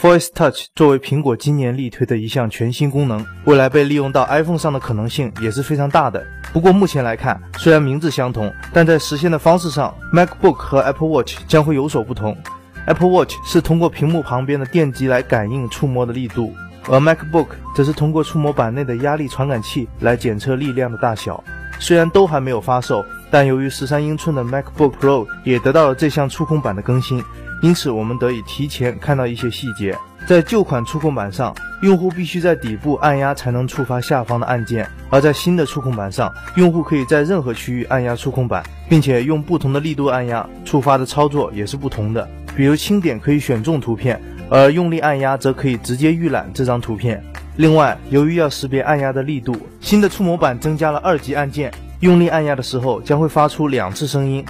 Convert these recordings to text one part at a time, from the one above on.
Voice Touch 作为苹果今年力推的一项全新功能，未来被利用到 iPhone 上的可能性也是非常大的。不过目前来看，虽然名字相同，但在实现的方式上，MacBook 和 Apple Watch 将会有所不同。Apple Watch 是通过屏幕旁边的电极来感应触摸的力度，而 MacBook 则是通过触摸板内的压力传感器来检测力量的大小。虽然都还没有发售，但由于十三英寸的 MacBook Pro 也得到了这项触控板的更新。因此，我们得以提前看到一些细节。在旧款触控板上，用户必须在底部按压才能触发下方的按键；而在新的触控板上，用户可以在任何区域按压触控板，并且用不同的力度按压，触发的操作也是不同的。比如轻点可以选中图片，而用力按压则可以直接预览这张图片。另外，由于要识别按压的力度，新的触摸板增加了二级按键，用力按压的时候将会发出两次声音。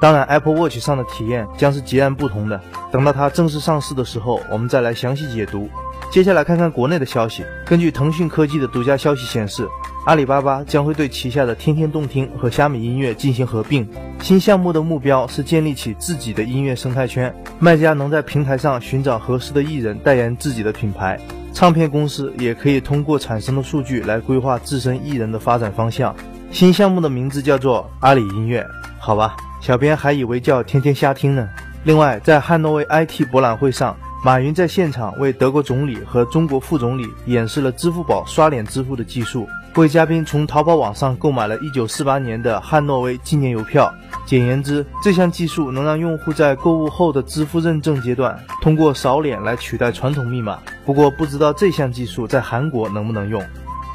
当然，Apple Watch 上的体验将是截然不同的。等到它正式上市的时候，我们再来详细解读。接下来看看国内的消息。根据腾讯科技的独家消息显示，阿里巴巴将会对旗下的天天动听和虾米音乐进行合并。新项目的目标是建立起自己的音乐生态圈，卖家能在平台上寻找合适的艺人代言自己的品牌，唱片公司也可以通过产生的数据来规划自身艺人的发展方向。新项目的名字叫做阿里音乐，好吧。小编还以为叫天天瞎听呢。另外，在汉诺威 IT 博览会上，马云在现场为德国总理和中国副总理演示了支付宝刷脸支付的技术，为嘉宾从淘宝网上购买了一九四八年的汉诺威纪念邮票。简言之，这项技术能让用户在购物后的支付认证阶段，通过扫脸来取代传统密码。不过，不知道这项技术在韩国能不能用。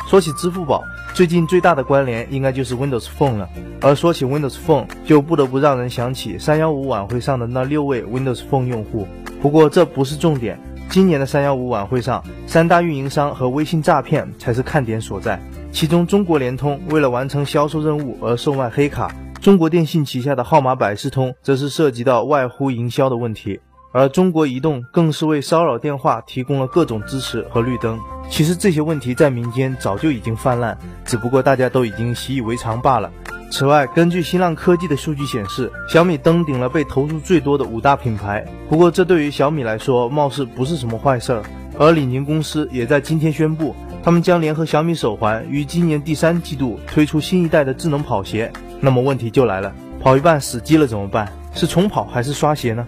说起支付宝，最近最大的关联应该就是 Windows Phone 了。而说起 Windows Phone，就不得不让人想起三幺五晚会上的那六位 Windows Phone 用户。不过这不是重点，今年的三幺五晚会上，三大运营商和微信诈骗才是看点所在。其中，中国联通为了完成销售任务而售卖黑卡，中国电信旗下的号码百事通则是涉及到外呼营销的问题。而中国移动更是为骚扰电话提供了各种支持和绿灯。其实这些问题在民间早就已经泛滥，只不过大家都已经习以为常罢了。此外，根据新浪科技的数据显示，小米登顶了被投诉最多的五大品牌。不过这对于小米来说，貌似不是什么坏事儿。而李宁公司也在今天宣布，他们将联合小米手环于今年第三季度推出新一代的智能跑鞋。那么问题就来了，跑一半死机了怎么办？是重跑还是刷鞋呢？